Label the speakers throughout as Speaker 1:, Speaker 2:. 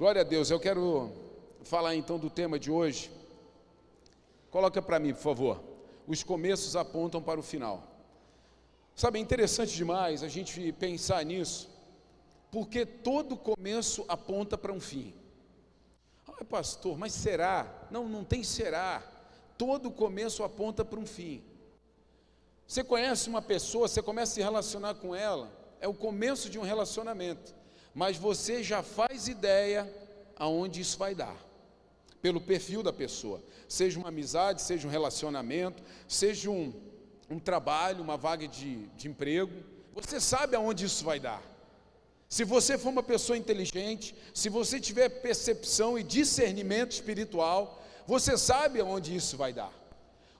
Speaker 1: Glória a Deus. Eu quero falar então do tema de hoje. Coloca para mim, por favor. Os começos apontam para o final. Sabe, é interessante demais a gente pensar nisso, porque todo começo aponta para um fim. Ah, pastor, mas será? Não, não tem será. Todo começo aponta para um fim. Você conhece uma pessoa, você começa a se relacionar com ela, é o começo de um relacionamento, mas você já faz ideia aonde isso vai dar, pelo perfil da pessoa, seja uma amizade, seja um relacionamento, seja um, um trabalho, uma vaga de, de emprego, você sabe aonde isso vai dar. Se você for uma pessoa inteligente, se você tiver percepção e discernimento espiritual, você sabe aonde isso vai dar.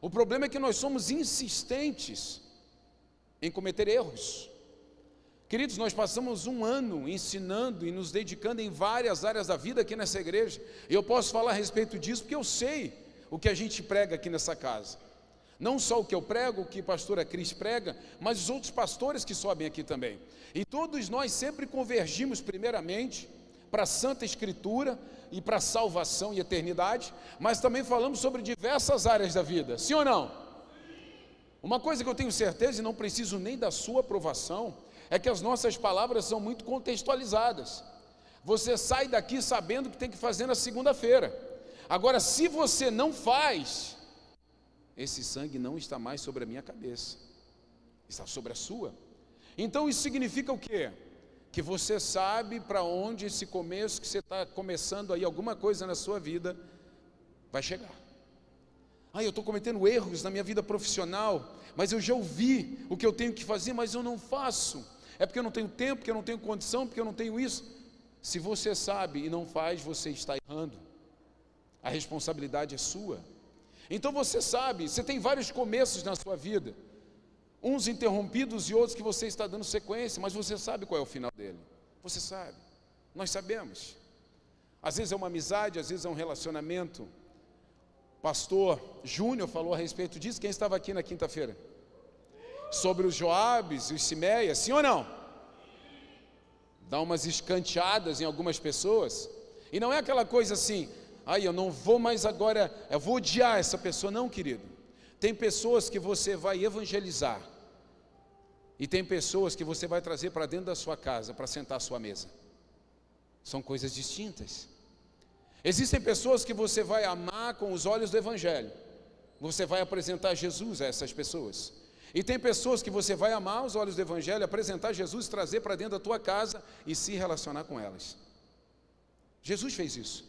Speaker 1: O problema é que nós somos insistentes em cometer erros. Queridos, nós passamos um ano ensinando e nos dedicando em várias áreas da vida aqui nessa igreja. E eu posso falar a respeito disso porque eu sei o que a gente prega aqui nessa casa. Não só o que eu prego, o que a pastora Cris prega, mas os outros pastores que sobem aqui também. E todos nós sempre convergimos primeiramente para a Santa Escritura e para a salvação e eternidade, mas também falamos sobre diversas áreas da vida, sim ou não? Uma coisa que eu tenho certeza e não preciso nem da sua aprovação, é que as nossas palavras são muito contextualizadas. Você sai daqui sabendo o que tem que fazer na segunda-feira. Agora, se você não faz, esse sangue não está mais sobre a minha cabeça, está sobre a sua. Então isso significa o quê? que você sabe para onde esse começo que você está começando aí, alguma coisa na sua vida, vai chegar. Ah, eu estou cometendo erros na minha vida profissional, mas eu já ouvi o que eu tenho que fazer, mas eu não faço. É porque eu não tenho tempo, porque eu não tenho condição, porque eu não tenho isso. Se você sabe e não faz, você está errando. A responsabilidade é sua. Então você sabe, você tem vários começos na sua vida uns interrompidos e outros que você está dando sequência, mas você sabe qual é o final dele. Você sabe. Nós sabemos. Às vezes é uma amizade, às vezes é um relacionamento. Pastor Júnior falou a respeito disso. Quem estava aqui na quinta-feira? Sobre os Joabes e os Simeias, sim ou não? Dá umas escanteadas em algumas pessoas. E não é aquela coisa assim, aí eu não vou mais agora, eu vou odiar essa pessoa. Não, querido. Tem pessoas que você vai evangelizar, e tem pessoas que você vai trazer para dentro da sua casa para sentar à sua mesa. São coisas distintas. Existem pessoas que você vai amar com os olhos do Evangelho. Você vai apresentar Jesus a essas pessoas. E tem pessoas que você vai amar os olhos do Evangelho, apresentar Jesus, trazer para dentro da tua casa e se relacionar com elas. Jesus fez isso.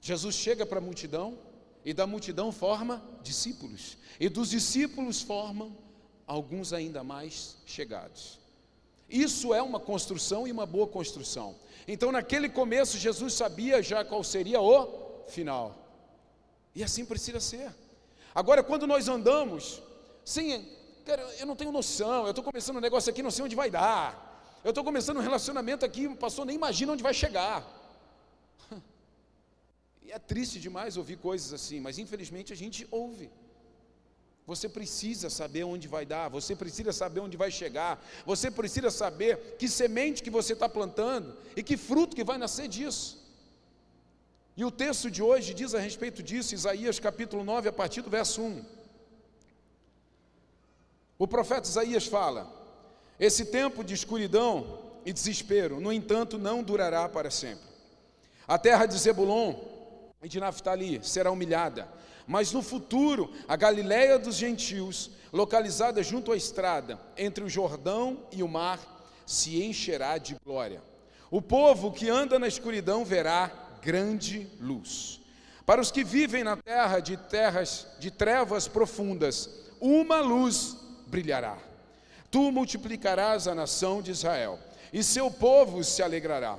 Speaker 1: Jesus chega para a multidão e da multidão forma discípulos, e dos discípulos formam alguns ainda mais chegados. Isso é uma construção e uma boa construção. Então, naquele começo, Jesus sabia já qual seria o final. E assim precisa ser. Agora, quando nós andamos, sem, cara, eu não tenho noção, eu estou começando um negócio aqui, não sei onde vai dar. Eu estou começando um relacionamento aqui, o pastor nem imagina onde vai chegar. E é triste demais ouvir coisas assim, mas infelizmente a gente ouve. Você precisa saber onde vai dar, você precisa saber onde vai chegar, você precisa saber que semente que você está plantando e que fruto que vai nascer disso. E o texto de hoje diz a respeito disso, Isaías capítulo 9, a partir do verso 1. O profeta Isaías fala: Esse tempo de escuridão e desespero, no entanto, não durará para sempre. A terra de Zebulon e de Naftali será humilhada. Mas no futuro, a Galiléia dos gentios, localizada junto à estrada, entre o Jordão e o mar, se encherá de glória. O povo que anda na escuridão verá grande luz. Para os que vivem na terra de terras de trevas profundas, uma luz brilhará. Tu multiplicarás a nação de Israel, e seu povo se alegrará.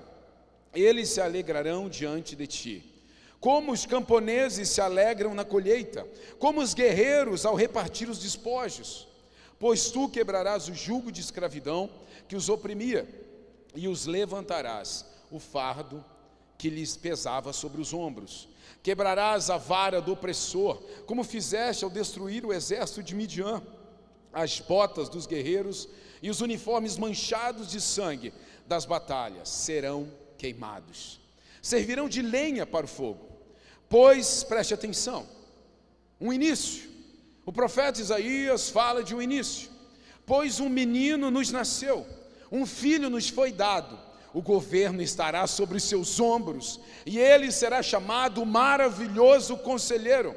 Speaker 1: Eles se alegrarão diante de ti como os camponeses se alegram na colheita, como os guerreiros ao repartir os despojos. Pois tu quebrarás o jugo de escravidão que os oprimia, e os levantarás o fardo que lhes pesava sobre os ombros. Quebrarás a vara do opressor, como fizeste ao destruir o exército de Midian. As botas dos guerreiros e os uniformes manchados de sangue das batalhas serão queimados servirão de lenha para o fogo. Pois, preste atenção, um início. O profeta Isaías fala de um início. Pois um menino nos nasceu, um filho nos foi dado, o governo estará sobre seus ombros, e ele será chamado Maravilhoso Conselheiro,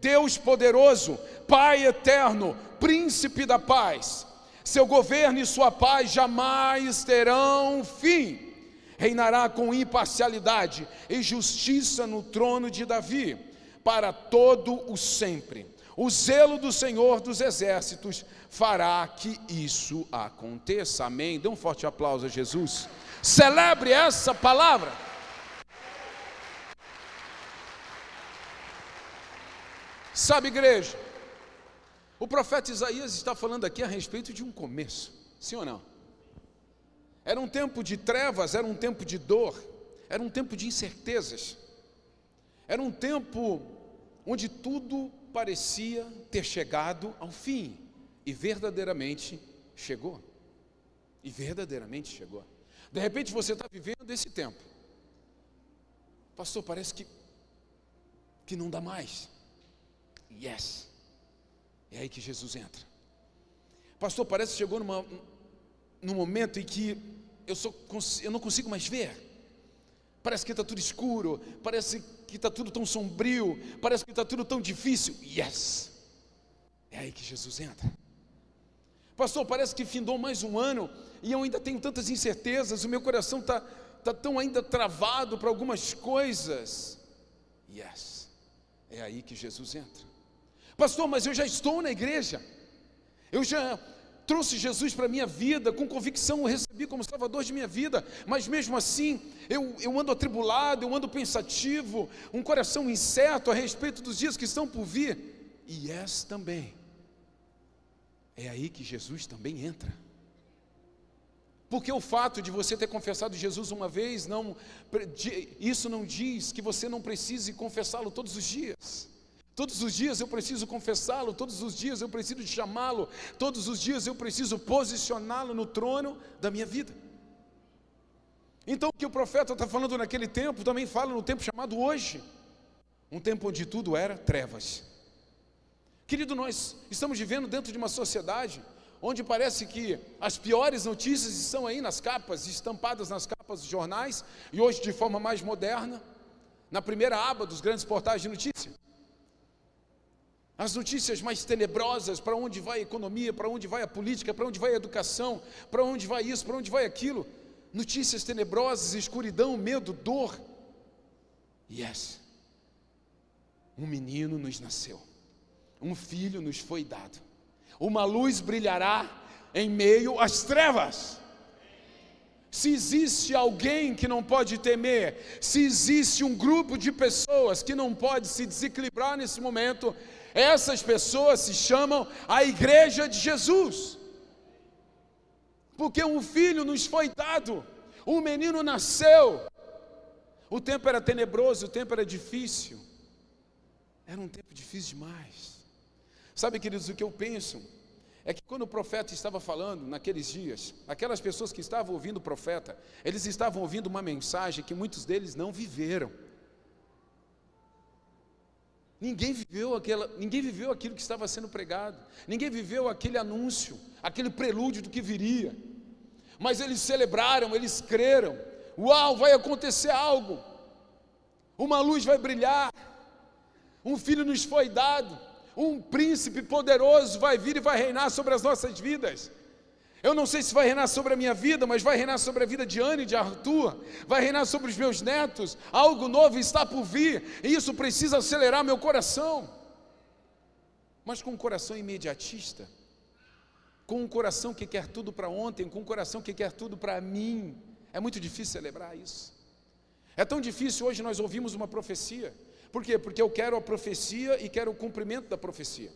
Speaker 1: Deus Poderoso, Pai Eterno, Príncipe da Paz. Seu governo e sua paz jamais terão fim. Reinará com imparcialidade e justiça no trono de Davi, para todo o sempre. O zelo do Senhor dos Exércitos fará que isso aconteça. Amém. Dê um forte aplauso a Jesus. Celebre essa palavra. Sabe, igreja, o profeta Isaías está falando aqui a respeito de um começo, sim ou não? Era um tempo de trevas, era um tempo de dor, era um tempo de incertezas, era um tempo onde tudo parecia ter chegado ao fim, e verdadeiramente chegou. E verdadeiramente chegou. De repente você está vivendo esse tempo. Pastor, parece que, que não dá mais. Yes. É aí que Jesus entra. Pastor, parece que chegou numa, num momento em que eu, sou, eu não consigo mais ver. Parece que está tudo escuro, parece que está tudo tão sombrio, parece que está tudo tão difícil. Yes! É aí que Jesus entra. Pastor, parece que findou mais um ano e eu ainda tenho tantas incertezas, o meu coração está tá tão ainda travado para algumas coisas. Yes, é aí que Jesus entra. Pastor, mas eu já estou na igreja, eu já trouxe Jesus para a minha vida, com convicção o recebi como Salvador de minha vida, mas mesmo assim eu, eu ando atribulado, eu ando pensativo, um coração incerto a respeito dos dias que estão por vir. E és também. É aí que Jesus também entra. Porque o fato de você ter confessado Jesus uma vez, não, isso não diz que você não precise confessá-lo todos os dias. Todos os dias eu preciso confessá-lo, todos os dias eu preciso chamá-lo, todos os dias eu preciso posicioná-lo no trono da minha vida. Então o que o profeta está falando naquele tempo também fala no tempo chamado hoje, um tempo onde tudo era trevas. Querido, nós estamos vivendo dentro de uma sociedade onde parece que as piores notícias estão aí nas capas, estampadas nas capas dos jornais, e hoje de forma mais moderna, na primeira aba dos grandes portais de notícia as notícias mais tenebrosas, para onde vai a economia, para onde vai a política, para onde vai a educação, para onde vai isso, para onde vai aquilo. Notícias tenebrosas, escuridão, medo, dor. Yes. Um menino nos nasceu, um filho nos foi dado, uma luz brilhará em meio às trevas. Se existe alguém que não pode temer, se existe um grupo de pessoas que não pode se desequilibrar nesse momento, essas pessoas se chamam a igreja de Jesus. Porque um filho nos foi dado, um menino nasceu. O tempo era tenebroso, o tempo era difícil. Era um tempo difícil demais. Sabe, queridos, o que eu penso é que quando o profeta estava falando naqueles dias, aquelas pessoas que estavam ouvindo o profeta, eles estavam ouvindo uma mensagem que muitos deles não viveram. Ninguém viveu, aquela, ninguém viveu aquilo que estava sendo pregado, ninguém viveu aquele anúncio, aquele prelúdio do que viria. Mas eles celebraram, eles creram. Uau, vai acontecer algo. Uma luz vai brilhar. Um filho nos foi dado. Um príncipe poderoso vai vir e vai reinar sobre as nossas vidas. Eu não sei se vai reinar sobre a minha vida, mas vai reinar sobre a vida de Anne e de Arthur, vai reinar sobre os meus netos. Algo novo está por vir, e isso precisa acelerar meu coração. Mas com um coração imediatista, com um coração que quer tudo para ontem, com um coração que quer tudo para mim, é muito difícil celebrar isso. É tão difícil hoje nós ouvimos uma profecia. Por quê? Porque eu quero a profecia e quero o cumprimento da profecia.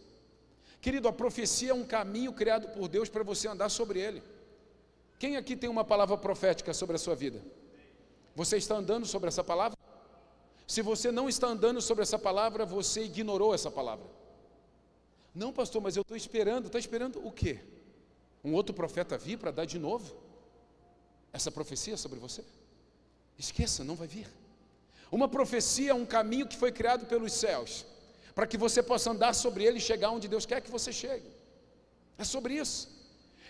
Speaker 1: Querido, a profecia é um caminho criado por Deus para você andar sobre ele. Quem aqui tem uma palavra profética sobre a sua vida? Você está andando sobre essa palavra? Se você não está andando sobre essa palavra, você ignorou essa palavra. Não, pastor, mas eu estou esperando. Está esperando o quê? Um outro profeta vir para dar de novo essa profecia sobre você? Esqueça, não vai vir. Uma profecia é um caminho que foi criado pelos céus, para que você possa andar sobre ele e chegar onde Deus quer que você chegue. É sobre isso.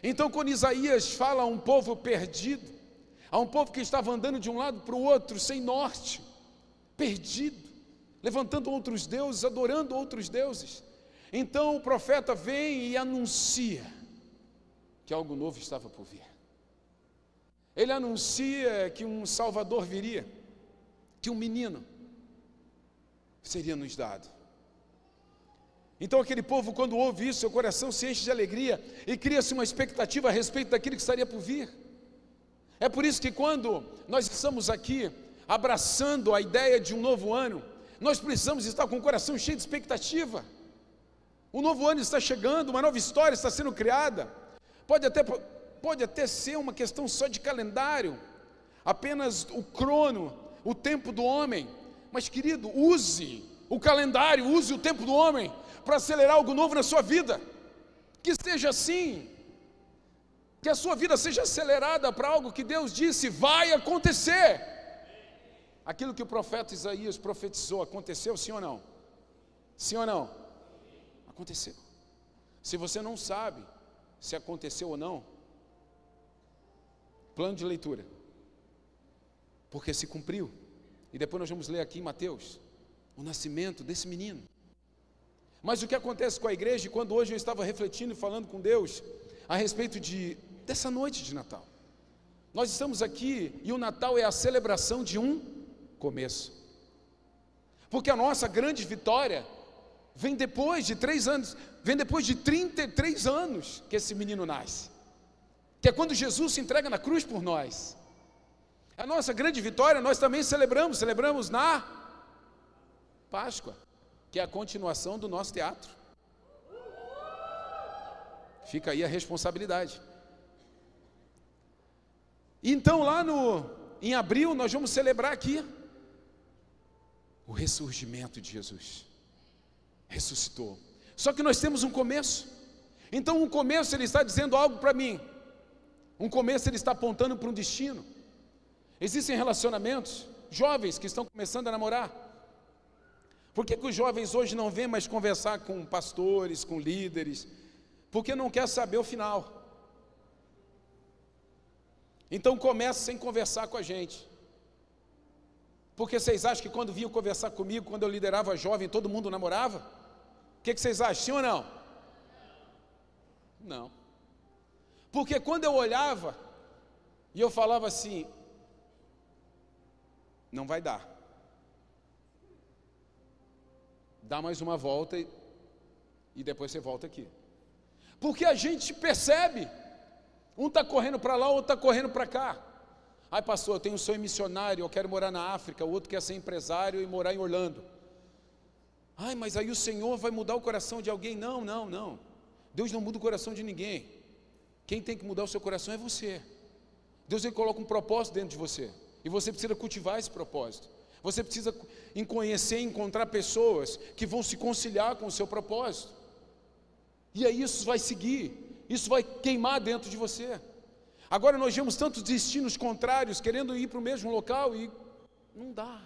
Speaker 1: Então, quando Isaías fala a um povo perdido, a um povo que estava andando de um lado para o outro, sem norte, perdido, levantando outros deuses, adorando outros deuses. Então o profeta vem e anuncia que algo novo estava por vir. Ele anuncia que um Salvador viria, que um menino seria nos dado. Então aquele povo, quando ouve isso, seu coração se enche de alegria e cria-se uma expectativa a respeito daquilo que estaria por vir. É por isso que quando nós estamos aqui abraçando a ideia de um novo ano, nós precisamos estar com o coração cheio de expectativa. O novo ano está chegando, uma nova história está sendo criada. Pode até, pode até ser uma questão só de calendário, apenas o crono, o tempo do homem. Mas, querido, use o calendário, use o tempo do homem para acelerar algo novo na sua vida. Que seja assim, que a sua vida seja acelerada para algo que Deus disse vai acontecer. Aquilo que o profeta Isaías profetizou aconteceu, sim ou não? Sim ou não? Aconteceu. Se você não sabe se aconteceu ou não, plano de leitura. Porque se cumpriu. E depois nós vamos ler aqui em Mateus o nascimento desse menino. Mas o que acontece com a igreja, quando hoje eu estava refletindo e falando com Deus a respeito de dessa noite de Natal. Nós estamos aqui e o Natal é a celebração de um começo. Porque a nossa grande vitória vem depois de três anos, vem depois de 33 anos que esse menino nasce. Que é quando Jesus se entrega na cruz por nós. A nossa grande vitória nós também celebramos, celebramos na Páscoa, que é a continuação do nosso teatro. Fica aí a responsabilidade. Então, lá no, em abril, nós vamos celebrar aqui o ressurgimento de Jesus. Ressuscitou. Só que nós temos um começo. Então, um começo ele está dizendo algo para mim. Um começo ele está apontando para um destino. Existem relacionamentos, jovens que estão começando a namorar. Por que, que os jovens hoje não vêm mais conversar com pastores, com líderes? Porque não quer saber o final. Então começa sem conversar com a gente. Porque vocês acham que quando vinham conversar comigo, quando eu liderava jovem, todo mundo namorava? O que, que vocês acham? Sim ou não? Não. Porque quando eu olhava e eu falava assim, não vai dar. Dá mais uma volta e, e depois você volta aqui. Porque a gente percebe um está correndo para lá, outro está correndo para cá. Ai, pastor, eu tenho um sonho missionário, eu quero morar na África, o outro quer ser empresário e morar em Orlando. Ai, mas aí o Senhor vai mudar o coração de alguém? Não, não, não. Deus não muda o coração de ninguém. Quem tem que mudar o seu coração é você. Deus ele coloca um propósito dentro de você. E você precisa cultivar esse propósito. Você precisa conhecer, encontrar pessoas que vão se conciliar com o seu propósito. E aí isso vai seguir isso vai queimar dentro de você. Agora nós vemos tantos destinos contrários querendo ir para o mesmo local e não dá.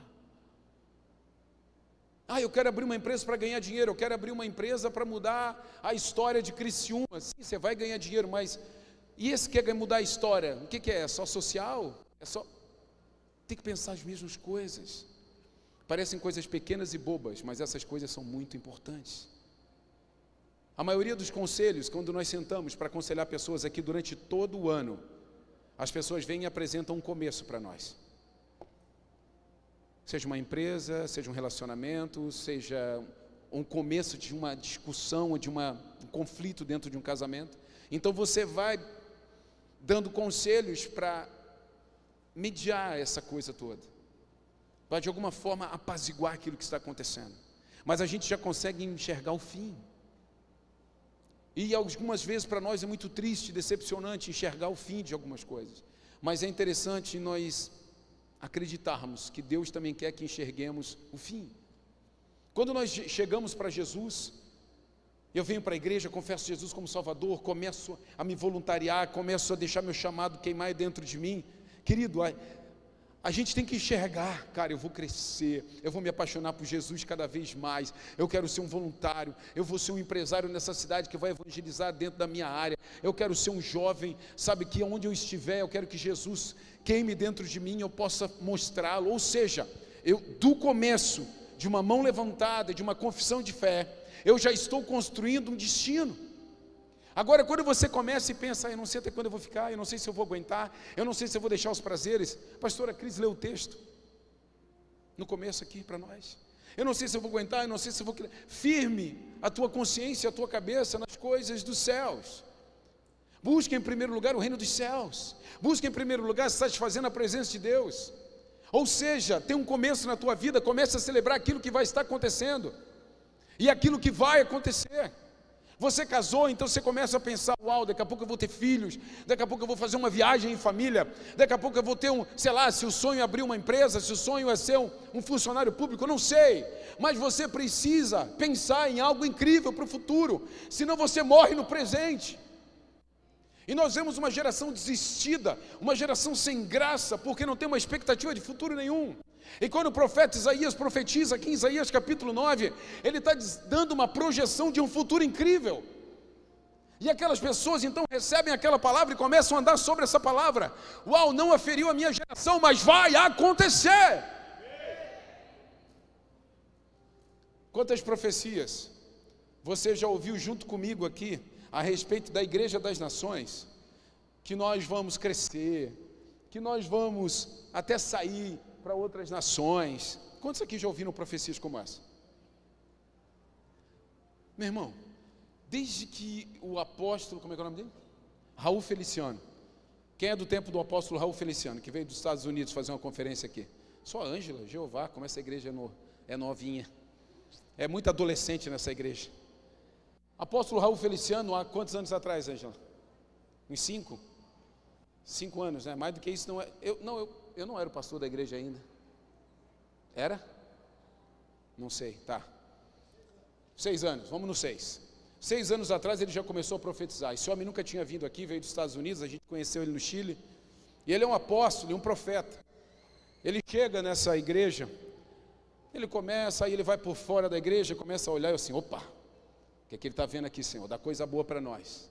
Speaker 1: Ah, eu quero abrir uma empresa para ganhar dinheiro, eu quero abrir uma empresa para mudar a história de Criciúma. Sim, você vai ganhar dinheiro, mas e esse quer mudar a história? O que, que é? É só social? É só. Tem que pensar as mesmas coisas. Parecem coisas pequenas e bobas, mas essas coisas são muito importantes. A maioria dos conselhos, quando nós sentamos para aconselhar pessoas aqui durante todo o ano, as pessoas vêm e apresentam um começo para nós. Seja uma empresa, seja um relacionamento, seja um começo de uma discussão, de uma, um conflito dentro de um casamento. Então você vai dando conselhos para mediar essa coisa toda, para de alguma forma apaziguar aquilo que está acontecendo. Mas a gente já consegue enxergar o fim. E algumas vezes para nós é muito triste, decepcionante enxergar o fim de algumas coisas. Mas é interessante nós acreditarmos que Deus também quer que enxerguemos o fim. Quando nós chegamos para Jesus, eu venho para a igreja, confesso Jesus como Salvador, começo a me voluntariar, começo a deixar meu chamado queimar dentro de mim. Querido, a, A gente tem que enxergar, cara, eu vou crescer, eu vou me apaixonar por Jesus cada vez mais, eu quero ser um voluntário, eu vou ser um empresário nessa cidade que vai evangelizar dentro da minha área, eu quero ser um jovem, sabe, que onde eu estiver, eu quero que Jesus queime dentro de mim, eu possa mostrá-lo. Ou seja, eu, do começo, de uma mão levantada, de uma confissão de fé, eu já estou construindo um destino. Agora, quando você começa e pensa, ah, eu não sei até quando eu vou ficar, eu não sei se eu vou aguentar, eu não sei se eu vou deixar os prazeres. Pastora Cris leu o texto, no começo aqui para nós. Eu não sei se eu vou aguentar, eu não sei se eu vou. Firme a tua consciência, a tua cabeça nas coisas dos céus. Busque em primeiro lugar o reino dos céus. Busque em primeiro lugar satisfazendo a presença de Deus. Ou seja, tem um começo na tua vida, comece a celebrar aquilo que vai estar acontecendo e aquilo que vai acontecer. Você casou, então você começa a pensar: uau, daqui a pouco eu vou ter filhos, daqui a pouco eu vou fazer uma viagem em família, daqui a pouco eu vou ter um, sei lá, se o sonho é abrir uma empresa, se o sonho é ser um, um funcionário público, eu não sei, mas você precisa pensar em algo incrível para o futuro, senão você morre no presente. E nós vemos uma geração desistida, uma geração sem graça, porque não tem uma expectativa de futuro nenhum. E quando o profeta Isaías profetiza aqui em Isaías capítulo 9, ele está dando uma projeção de um futuro incrível. E aquelas pessoas então recebem aquela palavra e começam a andar sobre essa palavra. Uau, não aferiu a minha geração, mas vai acontecer. Quantas profecias você já ouviu junto comigo aqui a respeito da Igreja das Nações? Que nós vamos crescer, que nós vamos até sair para outras nações. Quantos aqui já ouviram profecias como essa? Meu irmão, desde que o apóstolo, como é que é o nome dele? Raul Feliciano. Quem é do tempo do apóstolo Raul Feliciano, que veio dos Estados Unidos fazer uma conferência aqui? Só Ângela, Jeová, como essa igreja é, no, é novinha. É muito adolescente nessa igreja. Apóstolo Raul Feliciano, há quantos anos atrás, Ângela? Uns cinco? Cinco anos, né? Mais do que isso não é. Eu, não, eu, eu não era o pastor da igreja ainda. Era? Não sei, tá. Seis anos, vamos no seis. Seis anos atrás ele já começou a profetizar. Esse homem nunca tinha vindo aqui, veio dos Estados Unidos, a gente conheceu ele no Chile. E ele é um apóstolo, um profeta. Ele chega nessa igreja, ele começa, aí ele vai por fora da igreja, começa a olhar e assim, opa, o que, é que ele está vendo aqui, Senhor? Dá coisa boa para nós.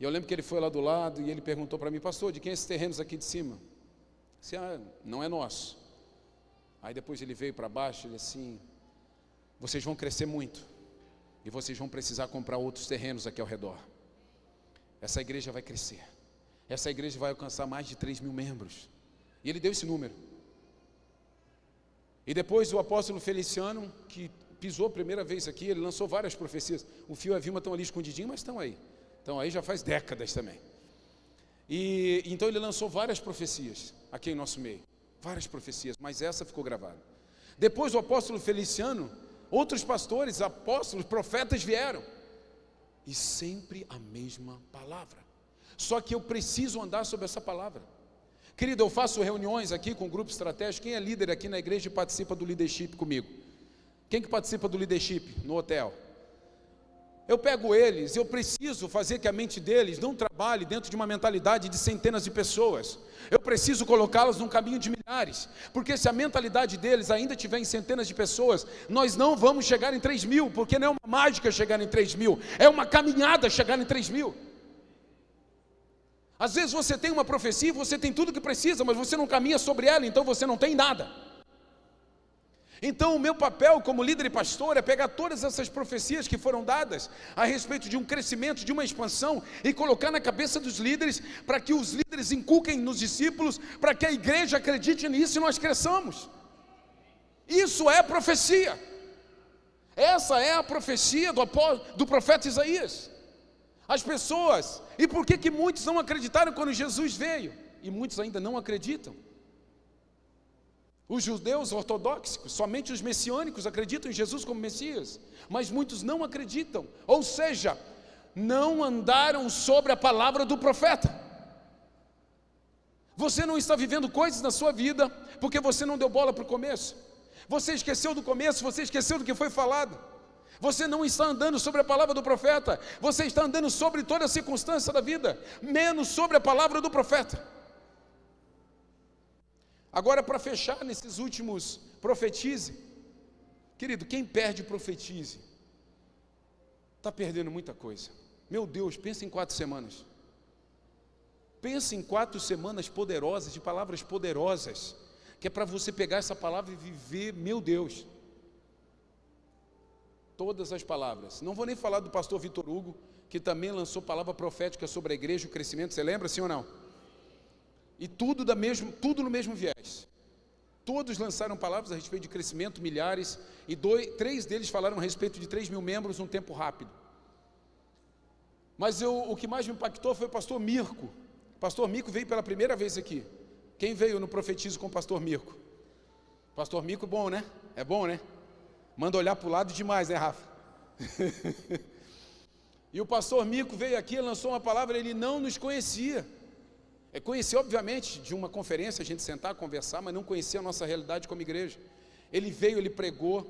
Speaker 1: E eu lembro que ele foi lá do lado e ele perguntou para mim, pastor, de quem é esses terrenos aqui de cima? Disse, ah, não é nosso. Aí depois ele veio para baixo, ele assim, vocês vão crescer muito. E vocês vão precisar comprar outros terrenos aqui ao redor. Essa igreja vai crescer. Essa igreja vai alcançar mais de 3 mil membros. E ele deu esse número. E depois o apóstolo Feliciano, que pisou a primeira vez aqui, ele lançou várias profecias. O fio e a Vilma estão ali escondidinhos, mas estão aí. Estão aí já faz décadas também. E então ele lançou várias profecias aqui em nosso meio. Várias profecias, mas essa ficou gravada. Depois o apóstolo Feliciano, outros pastores, apóstolos, profetas vieram. E sempre a mesma palavra. Só que eu preciso andar sobre essa palavra. Querido, eu faço reuniões aqui com o grupo estratégico. Quem é líder aqui na igreja e participa do leadership comigo? Quem que participa do leadership no hotel? Eu pego eles, eu preciso fazer que a mente deles não trabalhe dentro de uma mentalidade de centenas de pessoas. Eu preciso colocá-los num caminho de milhares, porque se a mentalidade deles ainda tiver em centenas de pessoas, nós não vamos chegar em 3 mil, porque não é uma mágica chegar em 3 mil, é uma caminhada chegar em 3 mil. Às vezes você tem uma profecia, você tem tudo que precisa, mas você não caminha sobre ela, então você não tem nada. Então, o meu papel como líder e pastor é pegar todas essas profecias que foram dadas a respeito de um crescimento, de uma expansão, e colocar na cabeça dos líderes, para que os líderes inculquem nos discípulos, para que a igreja acredite nisso e nós cresçamos. Isso é profecia. Essa é a profecia do, do profeta Isaías. As pessoas, e por que, que muitos não acreditaram quando Jesus veio? E muitos ainda não acreditam. Os judeus ortodoxos, somente os messiânicos acreditam em Jesus como Messias, mas muitos não acreditam, ou seja, não andaram sobre a palavra do profeta. Você não está vivendo coisas na sua vida porque você não deu bola para o começo, você esqueceu do começo, você esqueceu do que foi falado. Você não está andando sobre a palavra do profeta, você está andando sobre toda a circunstância da vida, menos sobre a palavra do profeta. Agora, para fechar nesses últimos, profetize. Querido, quem perde, profetize. Está perdendo muita coisa. Meu Deus, pensa em quatro semanas. Pensa em quatro semanas poderosas, de palavras poderosas, que é para você pegar essa palavra e viver, meu Deus. Todas as palavras. Não vou nem falar do pastor Vitor Hugo, que também lançou palavra profética sobre a igreja o crescimento. Você lembra, sim ou não? E tudo, da mesmo, tudo no mesmo viés. Todos lançaram palavras a respeito de crescimento, milhares, e dois, três deles falaram a respeito de 3 mil membros num tempo rápido. Mas eu, o que mais me impactou foi o pastor Mirko. O pastor Mirko veio pela primeira vez aqui. Quem veio no Profetizo com o pastor Mirko? Pastor Mirko, bom, né? É bom, né? Manda olhar para o lado demais, né, Rafa? e o pastor Mirko veio aqui, lançou uma palavra, ele não nos conhecia. É conhecer, obviamente, de uma conferência, a gente sentar, conversar, mas não conhecer a nossa realidade como igreja. Ele veio, ele pregou,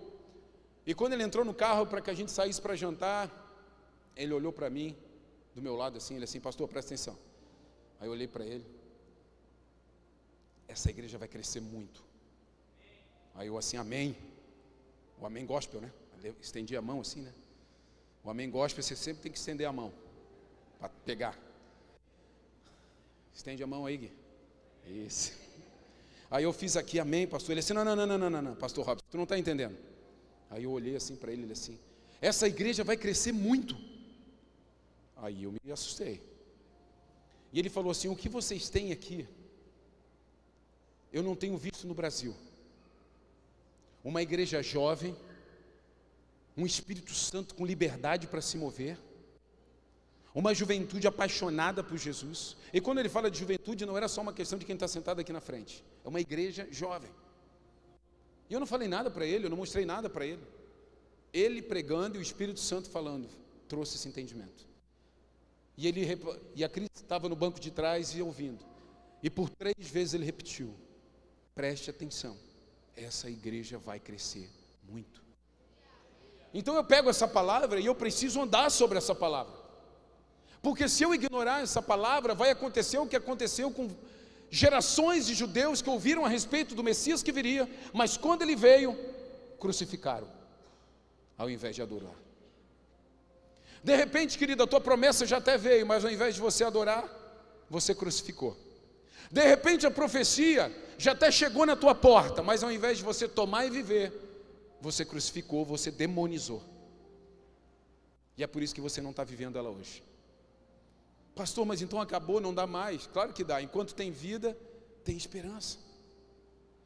Speaker 1: e quando ele entrou no carro para que a gente saísse para jantar, ele olhou para mim, do meu lado assim, ele assim, pastor, presta atenção. Aí eu olhei para ele, essa igreja vai crescer muito. Aí eu assim, amém. O amém gospel, né? Estendi a mão assim, né? O amém gospel, você sempre tem que estender a mão, para pegar. Estende a mão aí, Gui. Isso. Aí eu fiz aqui, amém, pastor. Ele assim, não, não, não, não, não, não, pastor Robson, tu não está entendendo. Aí eu olhei assim para ele, ele assim, essa igreja vai crescer muito. Aí eu me assustei. E ele falou assim: o que vocês têm aqui, eu não tenho visto no Brasil. Uma igreja jovem, um Espírito Santo com liberdade para se mover, uma juventude apaixonada por Jesus. E quando ele fala de juventude, não era só uma questão de quem está sentado aqui na frente, é uma igreja jovem. E eu não falei nada para ele, eu não mostrei nada para ele. Ele pregando e o Espírito Santo falando, trouxe esse entendimento. E, ele, e a Cris estava no banco de trás e ouvindo. E por três vezes ele repetiu: preste atenção, essa igreja vai crescer muito. Então eu pego essa palavra e eu preciso andar sobre essa palavra. Porque se eu ignorar essa palavra, vai acontecer o que aconteceu com gerações de judeus que ouviram a respeito do Messias que viria, mas quando ele veio, crucificaram, ao invés de adorar. De repente, querida, a tua promessa já até veio, mas ao invés de você adorar, você crucificou. De repente, a profecia já até chegou na tua porta, mas ao invés de você tomar e viver, você crucificou, você demonizou. E é por isso que você não está vivendo ela hoje. Pastor, mas então acabou, não dá mais. Claro que dá. Enquanto tem vida, tem esperança.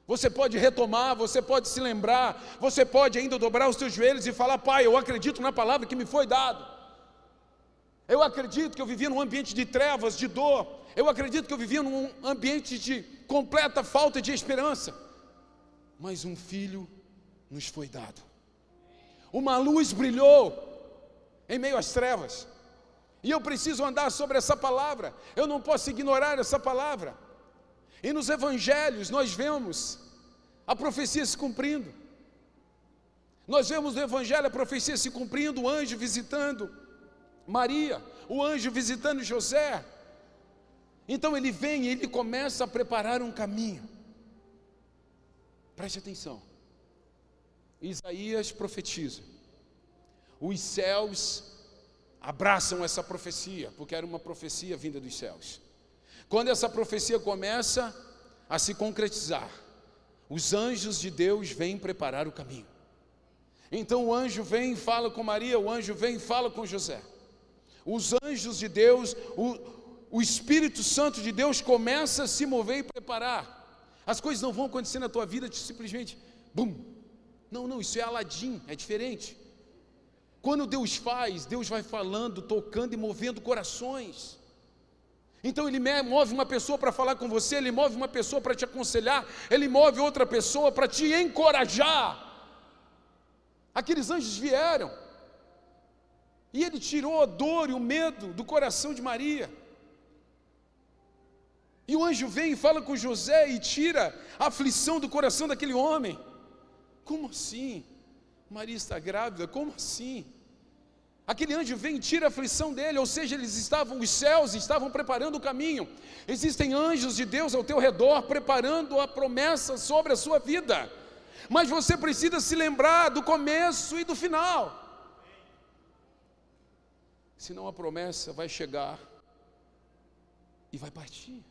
Speaker 1: Você pode retomar, você pode se lembrar, você pode ainda dobrar os seus joelhos e falar: Pai, eu acredito na palavra que me foi dada. Eu acredito que eu vivia num ambiente de trevas, de dor. Eu acredito que eu vivia num ambiente de completa falta de esperança. Mas um filho nos foi dado. Uma luz brilhou em meio às trevas. E eu preciso andar sobre essa palavra. Eu não posso ignorar essa palavra. E nos evangelhos nós vemos a profecia se cumprindo. Nós vemos no evangelho a profecia se cumprindo, o anjo visitando Maria, o anjo visitando José. Então ele vem e ele começa a preparar um caminho. Preste atenção. Isaías profetiza: os céus abraçam essa profecia, porque era uma profecia vinda dos céus. Quando essa profecia começa a se concretizar, os anjos de Deus vêm preparar o caminho. Então o anjo vem e fala com Maria, o anjo vem e fala com José. Os anjos de Deus, o, o Espírito Santo de Deus começa a se mover e preparar. As coisas não vão acontecer na tua vida simplesmente, bum. Não, não, isso é Aladim, é diferente. Quando Deus faz, Deus vai falando, tocando e movendo corações. Então ele move uma pessoa para falar com você, ele move uma pessoa para te aconselhar, ele move outra pessoa para te encorajar. Aqueles anjos vieram. E ele tirou a dor e o medo do coração de Maria. E o anjo vem e fala com José e tira a aflição do coração daquele homem. Como assim? Maria está grávida, como assim? Aquele anjo vem e tira a aflição dele, ou seja, eles estavam, os céus estavam preparando o caminho. Existem anjos de Deus ao teu redor preparando a promessa sobre a sua vida. Mas você precisa se lembrar do começo e do final. Senão a promessa vai chegar e vai partir.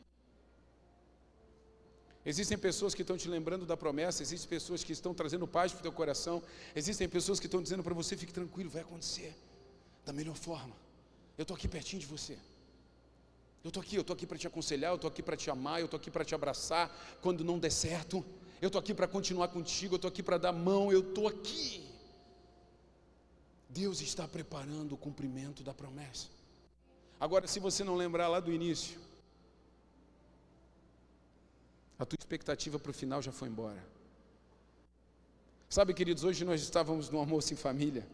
Speaker 1: Existem pessoas que estão te lembrando da promessa, existem pessoas que estão trazendo paz para o teu coração, existem pessoas que estão dizendo para você: fique tranquilo, vai acontecer da melhor forma. Eu estou aqui pertinho de você. Eu estou aqui, eu estou aqui para te aconselhar, eu estou aqui para te amar, eu estou aqui para te abraçar quando não der certo. Eu estou aqui para continuar contigo, eu estou aqui para dar mão, eu estou aqui. Deus está preparando o cumprimento da promessa. Agora, se você não lembrar lá do início, a tua expectativa para o final já foi embora. Sabe, queridos, hoje nós estávamos no almoço em família.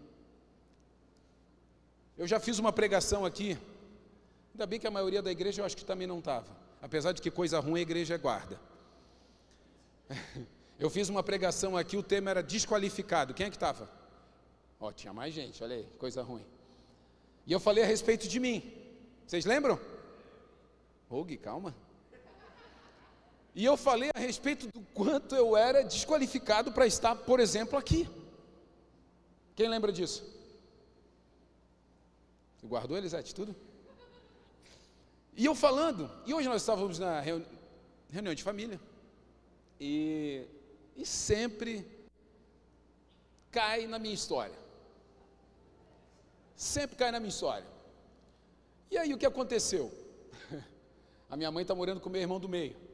Speaker 1: Eu já fiz uma pregação aqui. Ainda bem que a maioria da igreja eu acho que também não estava. Apesar de que coisa ruim a igreja guarda. Eu fiz uma pregação aqui, o tema era desqualificado. Quem é que estava? Ó, tinha mais gente, olha aí, coisa ruim. E eu falei a respeito de mim. Vocês lembram? Gui, calma. E eu falei a respeito do quanto eu era desqualificado para estar, por exemplo, aqui. Quem lembra disso? Guardou, Elisete, tudo? E eu falando, e hoje nós estávamos na reuni reunião de família, e, e sempre cai na minha história. Sempre cai na minha história. E aí o que aconteceu? A minha mãe está morando com o meu irmão do meio.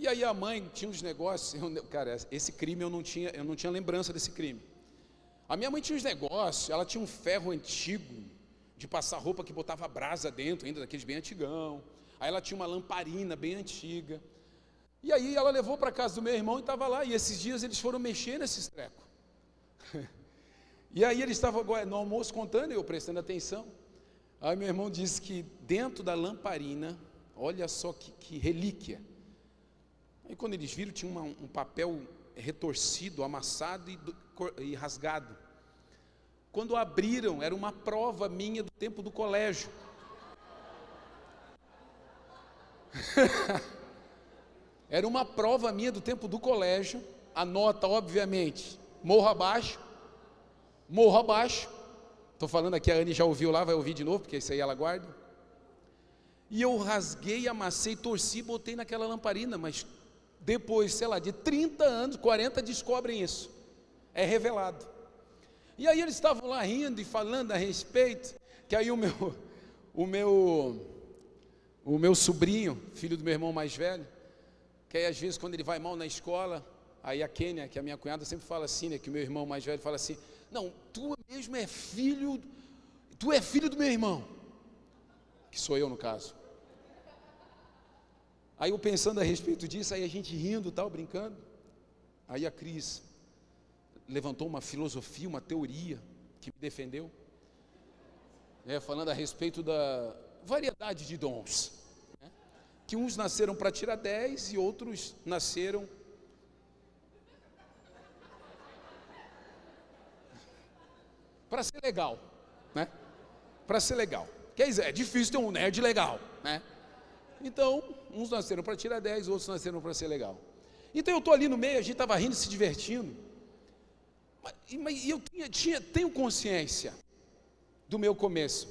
Speaker 1: E aí a mãe tinha uns negócios, eu, cara, esse crime eu não tinha, eu não tinha lembrança desse crime. A minha mãe tinha uns negócios, ela tinha um ferro antigo de passar roupa que botava brasa dentro, ainda daqueles bem antigão. Aí ela tinha uma lamparina bem antiga. E aí ela levou para casa do meu irmão e estava lá. E esses dias eles foram mexer nesses trecos. e aí ele estava no almoço contando, eu prestando atenção. Aí meu irmão disse que dentro da lamparina, olha só que, que relíquia. Aí quando eles viram, tinha uma, um papel retorcido, amassado e, e rasgado. Quando abriram, era uma prova minha do tempo do colégio. era uma prova minha do tempo do colégio. A nota, obviamente, morro abaixo. Morro abaixo. Estou falando aqui, a Anne já ouviu lá, vai ouvir de novo, porque isso aí ela guarda. E eu rasguei, amassei, torci, botei naquela lamparina, mas depois, sei lá, de 30 anos, 40 descobrem isso. É revelado. E aí eles estavam lá rindo e falando a respeito, que aí o meu, o meu, o meu sobrinho, filho do meu irmão mais velho, que aí às vezes quando ele vai mal na escola, aí a Kênia, que é a minha cunhada, sempre fala assim, né, que o meu irmão mais velho fala assim, não, tu mesmo é filho, tu é filho do meu irmão, que sou eu no caso. Aí eu pensando a respeito disso, aí a gente rindo tal, brincando. Aí a Cris levantou uma filosofia, uma teoria que me defendeu, é, falando a respeito da variedade de dons. Né? Que uns nasceram para tirar 10 e outros nasceram para ser legal, né? Para ser legal. Quer dizer, é difícil ter um nerd legal, né? Então, uns nasceram para tirar 10, outros nasceram para ser legal. Então eu estou ali no meio, a gente estava rindo, se divertindo. Mas, eu tinha, tinha, tenho consciência do meu começo,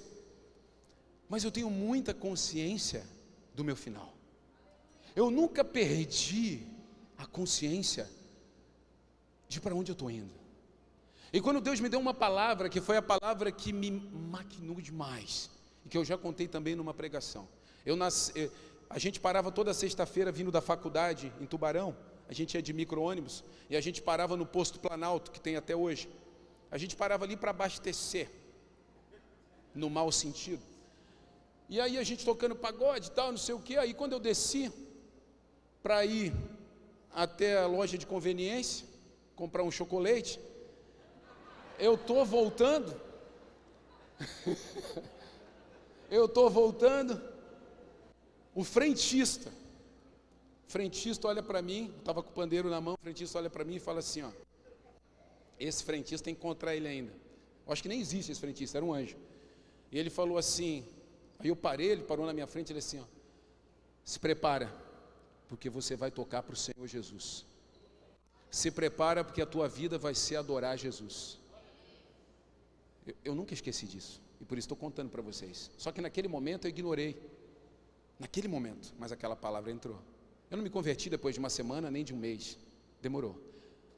Speaker 1: mas eu tenho muita consciência do meu final. Eu nunca perdi a consciência de para onde eu estou indo. E quando Deus me deu uma palavra, que foi a palavra que me maquinou demais, e que eu já contei também numa pregação. Eu nasci, a gente parava toda sexta-feira vindo da faculdade em Tubarão, a gente ia de micro-ônibus e a gente parava no posto Planalto, que tem até hoje. A gente parava ali para abastecer, no mau sentido. E aí a gente tocando pagode e tal, não sei o que. Aí quando eu desci para ir até a loja de conveniência, comprar um chocolate, eu estou voltando. eu estou voltando o frentista, frentista olha para mim, estava com o pandeiro na mão, o frentista olha para mim e fala assim, ó, esse frentista tem que encontrar ele ainda. acho que nem existe esse frentista, era um anjo. E ele falou assim, aí eu parei, ele parou na minha frente, ele assim, ó, se prepara, porque você vai tocar para o Senhor Jesus. Se prepara, porque a tua vida vai ser adorar Jesus. Eu, eu nunca esqueci disso, e por isso estou contando para vocês. Só que naquele momento eu ignorei, naquele momento, mas aquela palavra entrou. Eu não me converti depois de uma semana, nem de um mês, demorou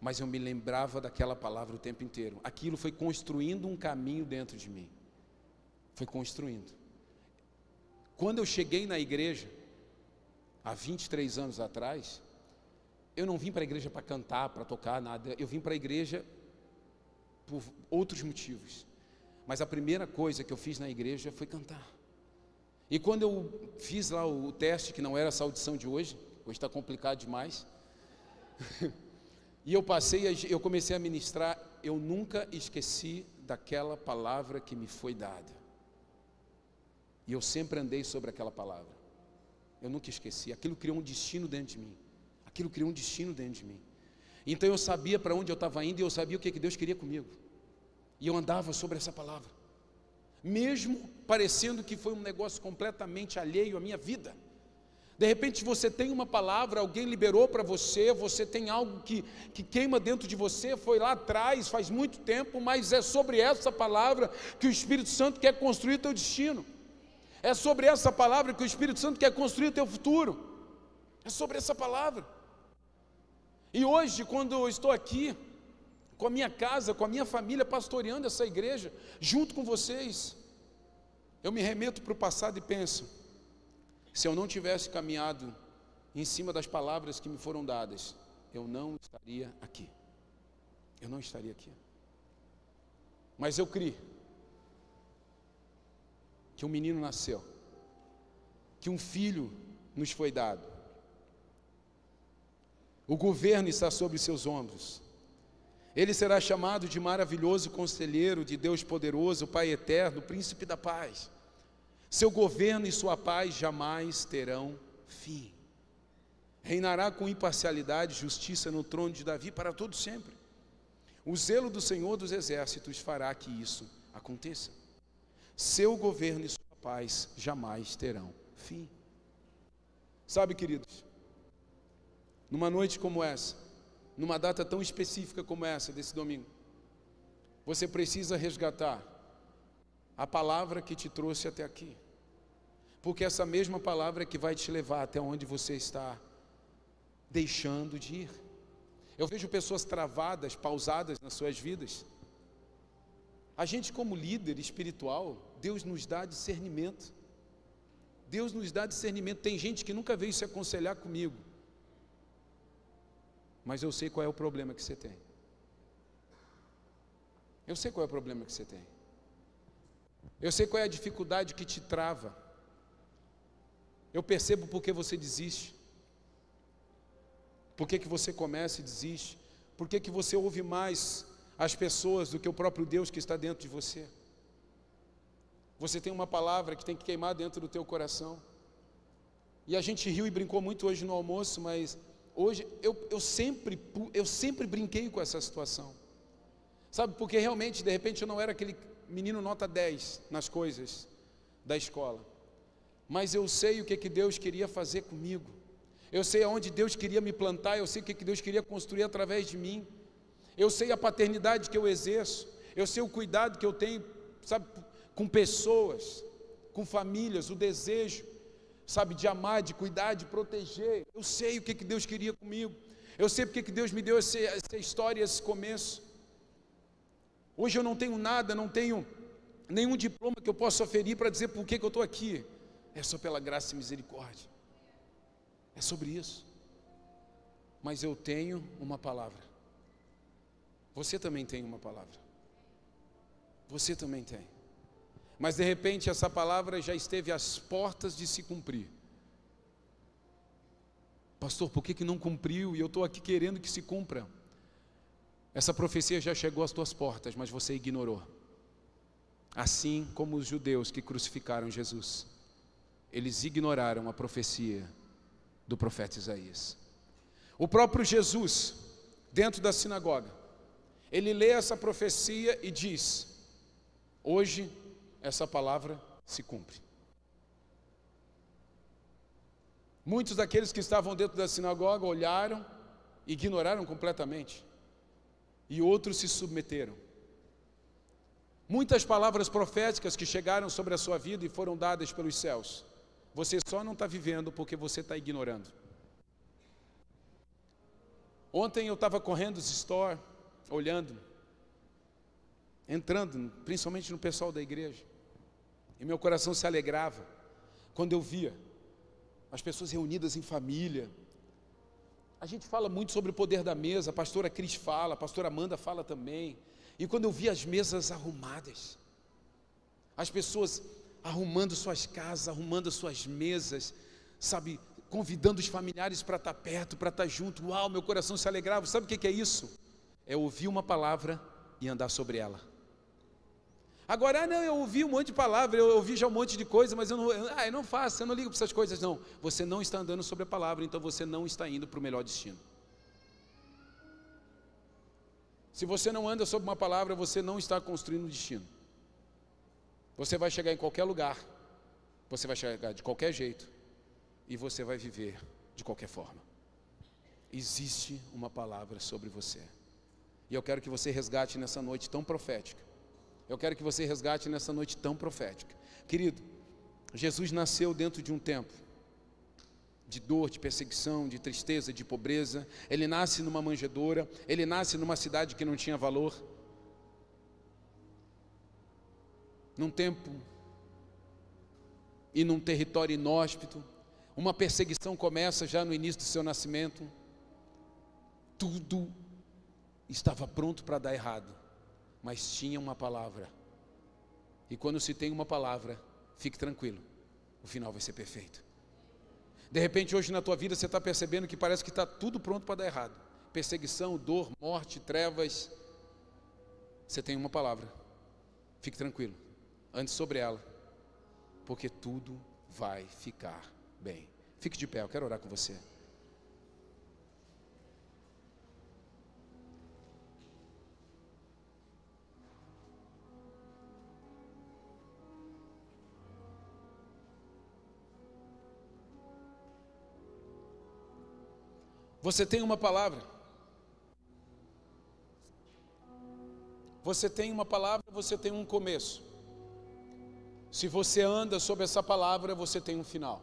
Speaker 1: mas eu me lembrava daquela palavra o tempo inteiro. Aquilo foi construindo um caminho dentro de mim. Foi construindo. Quando eu cheguei na igreja, há 23 anos atrás, eu não vim para a igreja para cantar, para tocar, nada. Eu vim para a igreja por outros motivos. Mas a primeira coisa que eu fiz na igreja foi cantar. E quando eu fiz lá o teste, que não era essa audição de hoje, hoje está complicado demais. E eu passei, eu comecei a ministrar, eu nunca esqueci daquela palavra que me foi dada. E eu sempre andei sobre aquela palavra. Eu nunca esqueci. Aquilo criou um destino dentro de mim. Aquilo criou um destino dentro de mim. Então eu sabia para onde eu estava indo e eu sabia o que, que Deus queria comigo. E eu andava sobre essa palavra. Mesmo parecendo que foi um negócio completamente alheio à minha vida. De repente você tem uma palavra, alguém liberou para você, você tem algo que, que queima dentro de você, foi lá atrás, faz muito tempo, mas é sobre essa palavra que o Espírito Santo quer construir teu destino. É sobre essa palavra que o Espírito Santo quer construir o teu futuro. É sobre essa palavra. E hoje, quando eu estou aqui, com a minha casa, com a minha família, pastoreando essa igreja, junto com vocês, eu me remeto para o passado e penso: se eu não tivesse caminhado em cima das palavras que me foram dadas, eu não estaria aqui. Eu não estaria aqui. Mas eu criei que um menino nasceu, que um filho nos foi dado. O governo está sobre seus ombros. Ele será chamado de maravilhoso conselheiro, de Deus poderoso, Pai eterno, príncipe da paz. Seu governo e sua paz jamais terão fim. Reinará com imparcialidade e justiça no trono de Davi para todo sempre. O zelo do Senhor dos exércitos fará que isso aconteça. Seu governo e sua paz jamais terão fim. Sabe, queridos, numa noite como essa, numa data tão específica como essa, desse domingo, você precisa resgatar a palavra que te trouxe até aqui. Porque essa mesma palavra é que vai te levar até onde você está deixando de ir. Eu vejo pessoas travadas, pausadas nas suas vidas. A gente, como líder espiritual, Deus nos dá discernimento. Deus nos dá discernimento. Tem gente que nunca veio se aconselhar comigo. Mas eu sei qual é o problema que você tem. Eu sei qual é o problema que você tem. Eu sei qual é a dificuldade que te trava. Eu percebo por que você desiste. Por que, que você começa e desiste? Por que, que você ouve mais as pessoas do que o próprio Deus que está dentro de você? Você tem uma palavra que tem que queimar dentro do teu coração. E a gente riu e brincou muito hoje no almoço, mas hoje eu, eu, sempre, eu sempre brinquei com essa situação. Sabe, porque realmente, de repente, eu não era aquele menino nota 10 nas coisas da escola. Mas eu sei o que, que Deus queria fazer comigo. Eu sei aonde Deus queria me plantar, eu sei o que, que Deus queria construir através de mim. Eu sei a paternidade que eu exerço, eu sei o cuidado que eu tenho, sabe, com pessoas, com famílias, o desejo, sabe, de amar, de cuidar, de proteger. Eu sei o que, que Deus queria comigo. Eu sei porque que Deus me deu essa, essa história, esse começo. Hoje eu não tenho nada, não tenho nenhum diploma que eu possa oferir para dizer por que, que eu estou aqui. É só pela graça e misericórdia. É sobre isso. Mas eu tenho uma palavra. Você também tem uma palavra. Você também tem. Mas de repente essa palavra já esteve às portas de se cumprir. Pastor, por que, que não cumpriu? E eu estou aqui querendo que se cumpra. Essa profecia já chegou às tuas portas, mas você ignorou. Assim como os judeus que crucificaram Jesus, eles ignoraram a profecia do profeta Isaías. O próprio Jesus, dentro da sinagoga, ele lê essa profecia e diz: Hoje, essa palavra se cumpre. Muitos daqueles que estavam dentro da sinagoga olharam, ignoraram completamente, e outros se submeteram. Muitas palavras proféticas que chegaram sobre a sua vida e foram dadas pelos céus, você só não está vivendo porque você está ignorando. Ontem eu estava correndo os store, olhando, entrando, principalmente no pessoal da igreja, e meu coração se alegrava quando eu via as pessoas reunidas em família. A gente fala muito sobre o poder da mesa, a pastora Cris fala, a pastora Amanda fala também. E quando eu vi as mesas arrumadas, as pessoas arrumando suas casas, arrumando suas mesas, sabe, convidando os familiares para estar perto, para estar junto. Uau, meu coração se alegrava. Sabe o que é isso? É ouvir uma palavra e andar sobre ela. Agora, ah, não, eu ouvi um monte de palavra, eu ouvi já um monte de coisa, mas eu não, ah, eu não faço, eu não ligo para essas coisas, não. Você não está andando sobre a palavra, então você não está indo para o melhor destino. Se você não anda sobre uma palavra, você não está construindo um destino. Você vai chegar em qualquer lugar, você vai chegar de qualquer jeito, e você vai viver de qualquer forma. Existe uma palavra sobre você. E eu quero que você resgate nessa noite tão profética eu quero que você resgate nessa noite tão profética. Querido, Jesus nasceu dentro de um tempo de dor, de perseguição, de tristeza, de pobreza. Ele nasce numa manjedoura, ele nasce numa cidade que não tinha valor. Num tempo e num território inóspito. Uma perseguição começa já no início do seu nascimento. Tudo estava pronto para dar errado mas tinha uma palavra. E quando se tem uma palavra, fique tranquilo, o final vai ser perfeito. De repente, hoje na tua vida, você está percebendo que parece que está tudo pronto para dar errado: perseguição, dor, morte, trevas. Você tem uma palavra, fique tranquilo, ande sobre ela, porque tudo vai ficar bem. Fique de pé, eu quero orar com você. Você tem uma palavra. Você tem uma palavra, você tem um começo. Se você anda sobre essa palavra, você tem um final.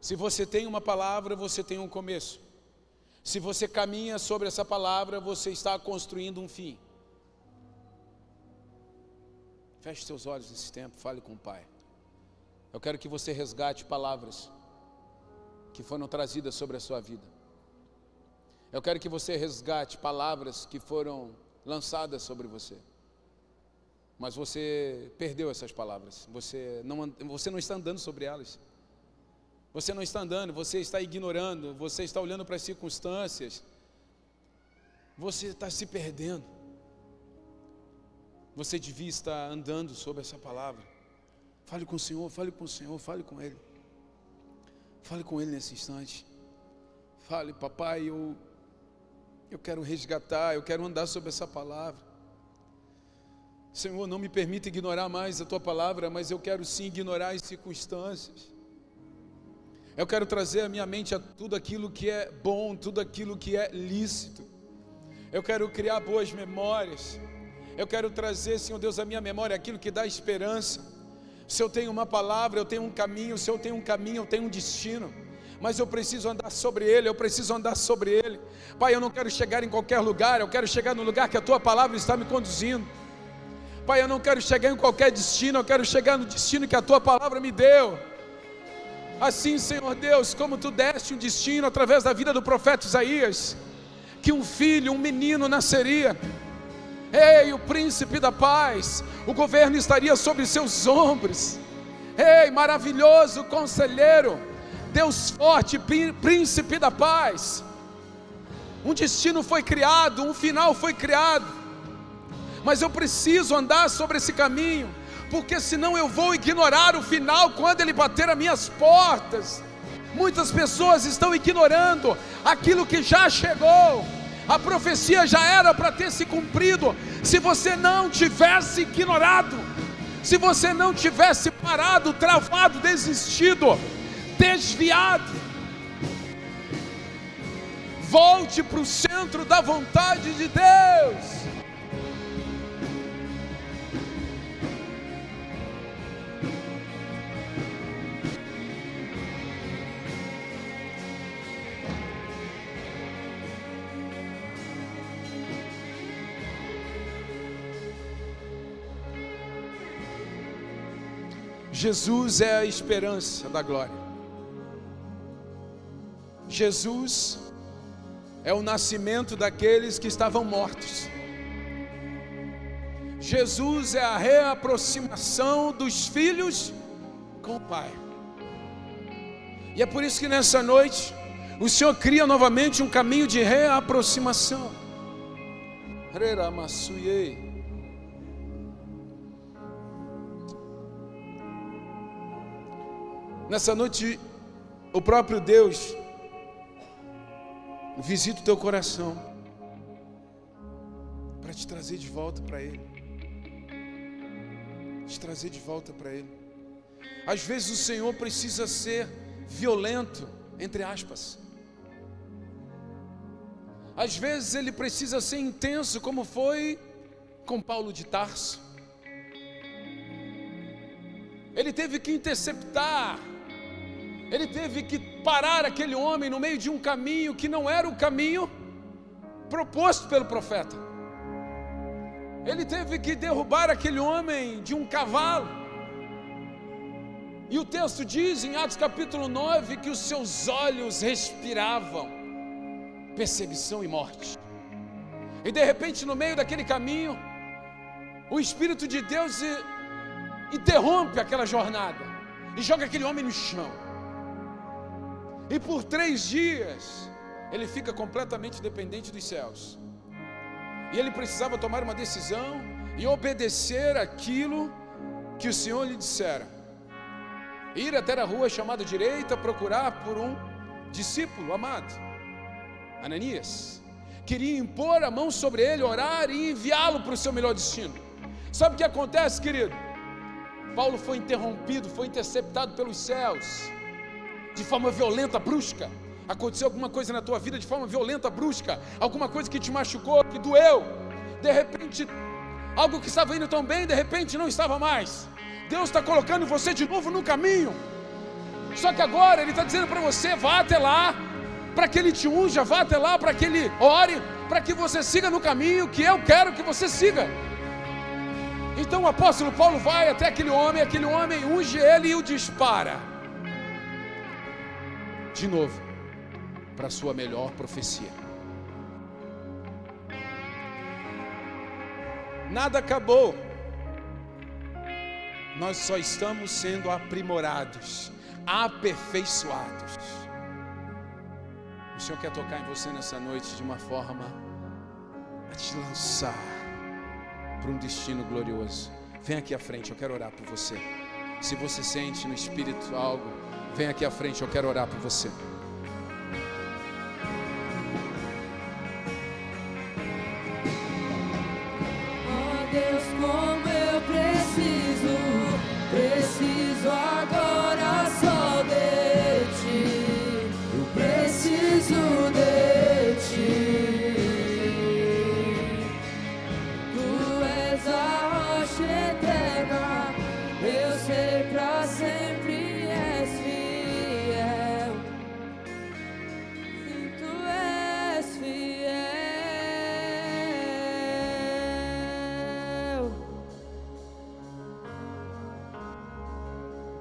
Speaker 1: Se você tem uma palavra, você tem um começo. Se você caminha sobre essa palavra, você está construindo um fim. Feche seus olhos nesse tempo, fale com o Pai. Eu quero que você resgate palavras que foram trazidas sobre a sua vida. Eu quero que você resgate palavras que foram lançadas sobre você. Mas você perdeu essas palavras. Você não, você não está andando sobre elas. Você não está andando, você está ignorando, você está olhando para as circunstâncias. Você está se perdendo. Você devia estar andando sobre essa palavra. Fale com o Senhor, fale com o Senhor, fale com Ele. Fale com Ele nesse instante. Fale, papai, eu, eu quero resgatar, eu quero andar sobre essa palavra. Senhor, não me permita ignorar mais a tua palavra, mas eu quero sim ignorar as circunstâncias. Eu quero trazer à minha mente a tudo aquilo que é bom, tudo aquilo que é lícito. Eu quero criar boas memórias. Eu quero trazer, Senhor Deus, à minha memória aquilo que dá esperança se eu tenho uma palavra, eu tenho um caminho, se eu tenho um caminho, eu tenho um destino. Mas eu preciso andar sobre ele, eu preciso andar sobre ele. Pai, eu não quero chegar em qualquer lugar, eu quero chegar no lugar que a tua palavra está me conduzindo. Pai, eu não quero chegar em qualquer destino, eu quero chegar no destino que a tua palavra me deu. Assim, Senhor Deus, como tu deste um destino através da vida do profeta Isaías, que um filho, um menino nasceria Ei, o príncipe da paz, o governo estaria sobre seus ombros. Ei, maravilhoso conselheiro, Deus forte, príncipe da paz. Um destino foi criado, um final foi criado. Mas eu preciso andar sobre esse caminho, porque senão eu vou ignorar o final quando ele bater as minhas portas. Muitas pessoas estão ignorando aquilo que já chegou A profecia já era para ter se cumprido se você não tivesse ignorado, se você não tivesse parado, travado, desistido, desviado. Volte para o centro da vontade de Deus. Jesus é a esperança da glória. Jesus é o nascimento daqueles que estavam mortos. Jesus é a reaproximação dos filhos com o Pai. E é por isso que nessa noite o Senhor cria novamente um caminho de reaproximação. Reramasuyei. Nessa noite, o próprio Deus visita o teu coração para te trazer de volta para Ele. Te trazer de volta para Ele. Às vezes o Senhor precisa ser violento, entre aspas. Às vezes ele precisa ser intenso, como foi com Paulo de Tarso. Ele teve que interceptar ele teve que parar aquele homem no meio de um caminho que não era o caminho proposto pelo profeta. Ele teve que derrubar aquele homem de um cavalo. E o texto diz em Atos capítulo 9 que os seus olhos respiravam perseguição e morte. E de repente, no meio daquele caminho, o Espírito de Deus interrompe aquela jornada e joga aquele homem no chão. E por três dias, ele fica completamente dependente dos céus. E ele precisava tomar uma decisão e obedecer aquilo que o Senhor lhe dissera. Ir até a rua chamada direita, procurar por um discípulo amado, Ananias. Queria impor a mão sobre ele, orar e enviá-lo para o seu melhor destino. Sabe o que acontece, querido? Paulo foi interrompido, foi interceptado pelos céus de forma violenta, brusca. Aconteceu alguma coisa na tua vida de forma violenta, brusca, alguma coisa que te machucou, que doeu. De repente, algo que estava indo tão bem, de repente não estava mais. Deus está colocando você de novo no caminho. Só que agora Ele está dizendo para você: vá até lá, para que Ele te unja, vá até lá, para que Ele ore, para que você siga no caminho que eu quero que você siga. Então o apóstolo Paulo vai até aquele homem, aquele homem unge ele e o dispara de novo para a sua melhor profecia. Nada acabou. Nós só estamos sendo aprimorados, aperfeiçoados. O Senhor quer tocar em você nessa noite de uma forma a te lançar para um destino glorioso. Vem aqui à frente, eu quero orar por você. Se você sente no espírito algo Vem aqui à frente, eu quero orar por você.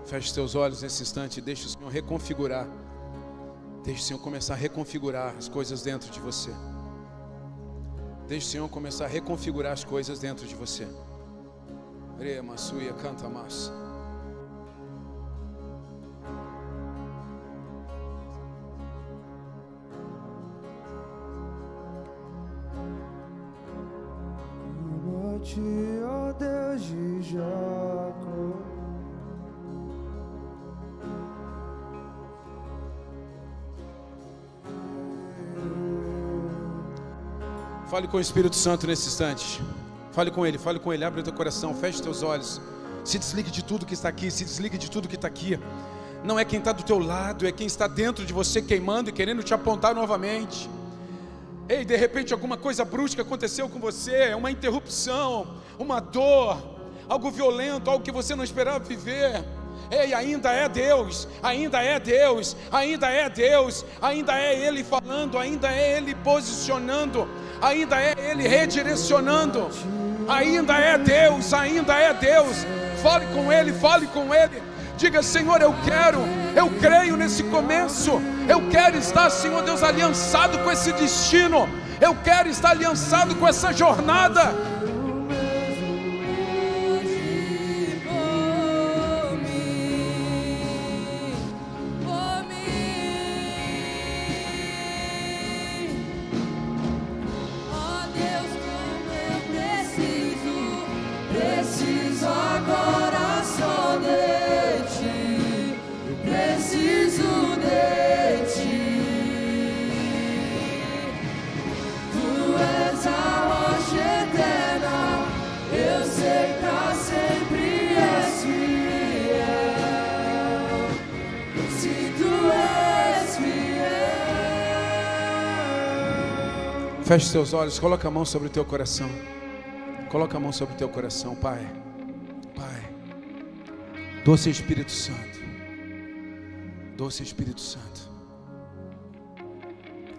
Speaker 1: Feche seus olhos nesse instante e deixe o Senhor reconfigurar. Deixe o Senhor começar a reconfigurar as coisas dentro de você. Deixe o Senhor começar a reconfigurar as coisas dentro de você. Rema, suia, canta mais. Com o Espírito Santo nesse instante. Fale com Ele, fale com Ele. Abre o teu coração, feche teus olhos. Se desligue de tudo que está aqui, se desligue de tudo que está aqui. Não é quem está do teu lado, é quem está dentro de você queimando e querendo te apontar novamente. Ei, de repente alguma coisa brusca aconteceu com você, uma interrupção, uma dor, algo violento, algo que você não esperava viver. Ei, ainda é Deus, ainda é Deus, ainda é Deus, ainda é Ele falando, ainda é Ele posicionando, ainda é Ele redirecionando, ainda é Deus, ainda é Deus. Fale com Ele, fale com Ele. Diga, Senhor, eu quero, eu creio nesse começo, eu quero estar, Senhor Deus, aliançado com esse destino, eu quero estar aliançado com essa jornada. Feche seus olhos, coloca a mão sobre o teu coração. Coloca a mão sobre o teu coração, Pai. Pai. Doce Espírito Santo. Doce Espírito Santo.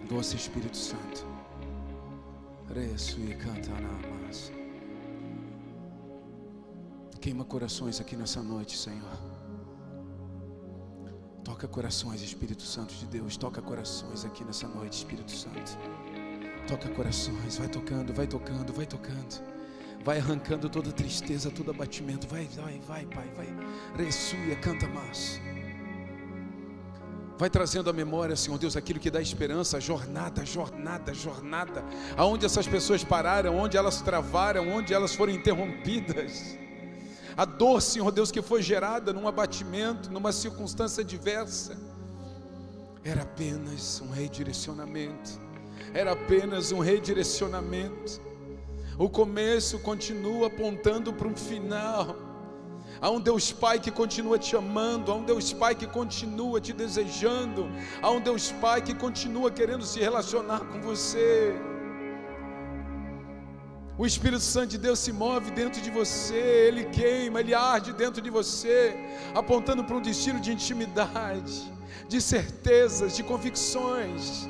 Speaker 1: Doce Espírito Santo. Reço e canta na massa. Queima corações aqui nessa noite, Senhor. Toca corações, Espírito Santo de Deus. Toca corações aqui nessa noite, Espírito Santo. Toca corações, vai tocando, vai tocando, vai tocando. Vai arrancando toda tristeza, todo abatimento. Vai, vai, vai, Pai, vai. Ressuia, canta mais. Vai trazendo à memória, Senhor Deus, aquilo que dá esperança, jornada, jornada, jornada. Aonde essas pessoas pararam, onde elas travaram, onde elas foram interrompidas. A dor, Senhor Deus, que foi gerada num abatimento, numa circunstância diversa, era apenas um redirecionamento. Era apenas um redirecionamento. O começo continua apontando para um final. Há um Deus Pai que continua te amando, há um Deus Pai que continua te desejando, há um Deus Pai que continua querendo se relacionar com você. O Espírito Santo de Deus se move dentro de você, ele queima, ele arde dentro de você, apontando para um destino de intimidade, de certezas, de convicções.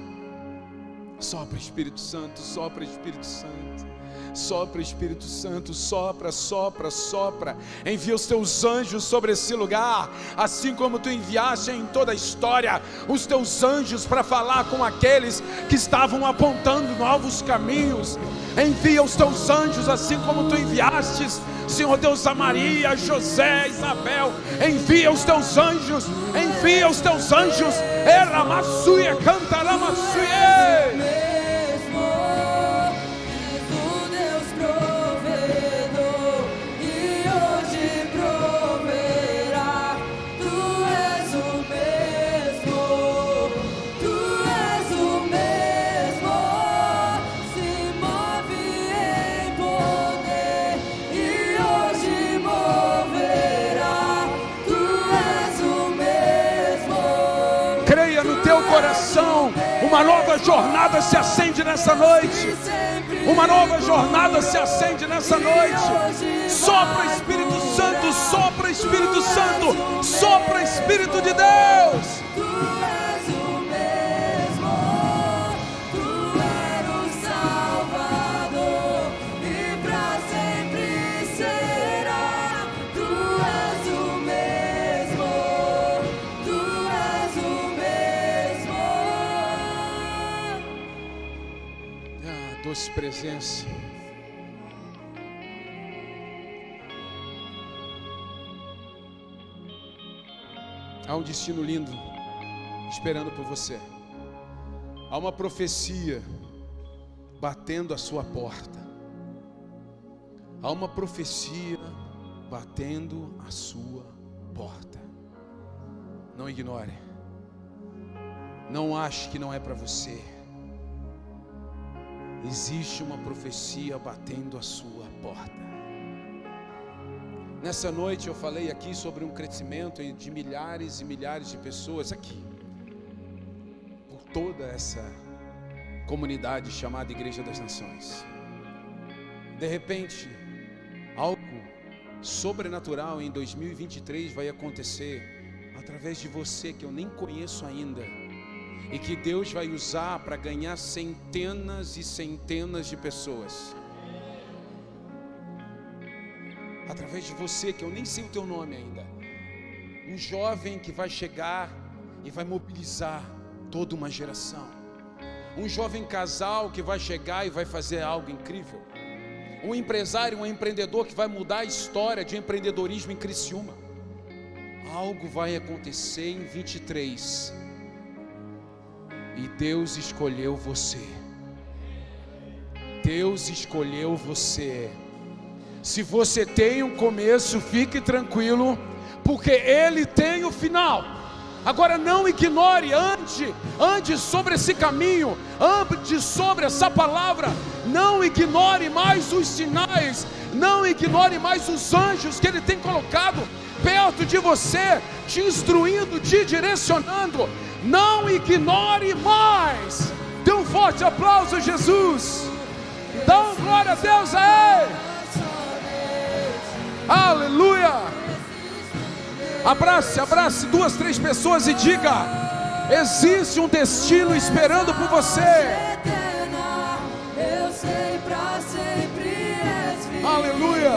Speaker 1: Sopra Espírito Santo, sopra Espírito Santo. Sopra Espírito Santo, sopra, sopra, sopra. Envia os teus anjos sobre esse lugar, assim como tu enviaste em toda a história os teus anjos para falar com aqueles que estavam apontando novos caminhos. Envia os teus anjos, assim como tu enviastes, Senhor Deus, a Maria, José, Isabel. Envia os teus anjos, envia os teus anjos. Era maçuia, cantará maçuia. Coração. Uma nova jornada se acende nessa noite. Uma nova jornada se acende nessa noite. Sopra Espírito Santo, sopra Espírito Santo, sopra Espírito de Deus. Há um destino lindo esperando por você. Há uma profecia batendo a sua porta. Há uma profecia batendo a sua porta. Não ignore. Não ache que não é para você. existe uma profecia batendo a sua porta. Nessa noite eu falei aqui sobre um crescimento de milhares e milhares de pessoas aqui, por toda essa comunidade chamada Igreja das Nações. De repente, algo sobrenatural em 2023 vai acontecer através de você que eu nem conheço ainda e que Deus vai usar para ganhar centenas e centenas de pessoas. Através de você que eu nem sei o teu nome ainda. Um jovem que vai chegar e vai mobilizar toda uma geração. Um jovem casal que vai chegar e vai fazer algo incrível. Um empresário, um empreendedor que vai mudar a história de empreendedorismo em Criciúma. Algo vai acontecer em 23 e Deus escolheu você. Deus escolheu você. Se você tem um começo, fique tranquilo, porque Ele tem o final. Agora não ignore, ande, ande sobre esse caminho, ande sobre essa palavra, não ignore mais os sinais, não ignore mais os anjos que Ele tem colocado perto de você, te instruindo, te direcionando. Não ignore mais. Dê um forte aplauso a Jesus. Dá um glória a Deus a Ele. Aleluia. Abrace, abrace duas, três pessoas e diga: existe um destino esperando por você. Aleluia.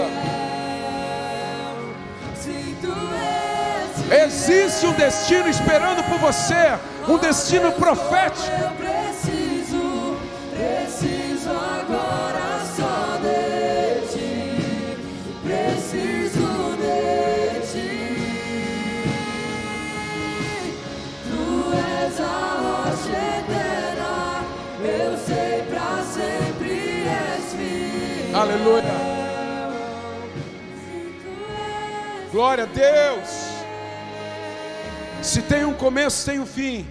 Speaker 1: Existe um destino esperando por você, um destino profético.
Speaker 2: És
Speaker 1: Glória a Deus. Se tem um começo, tem um fim.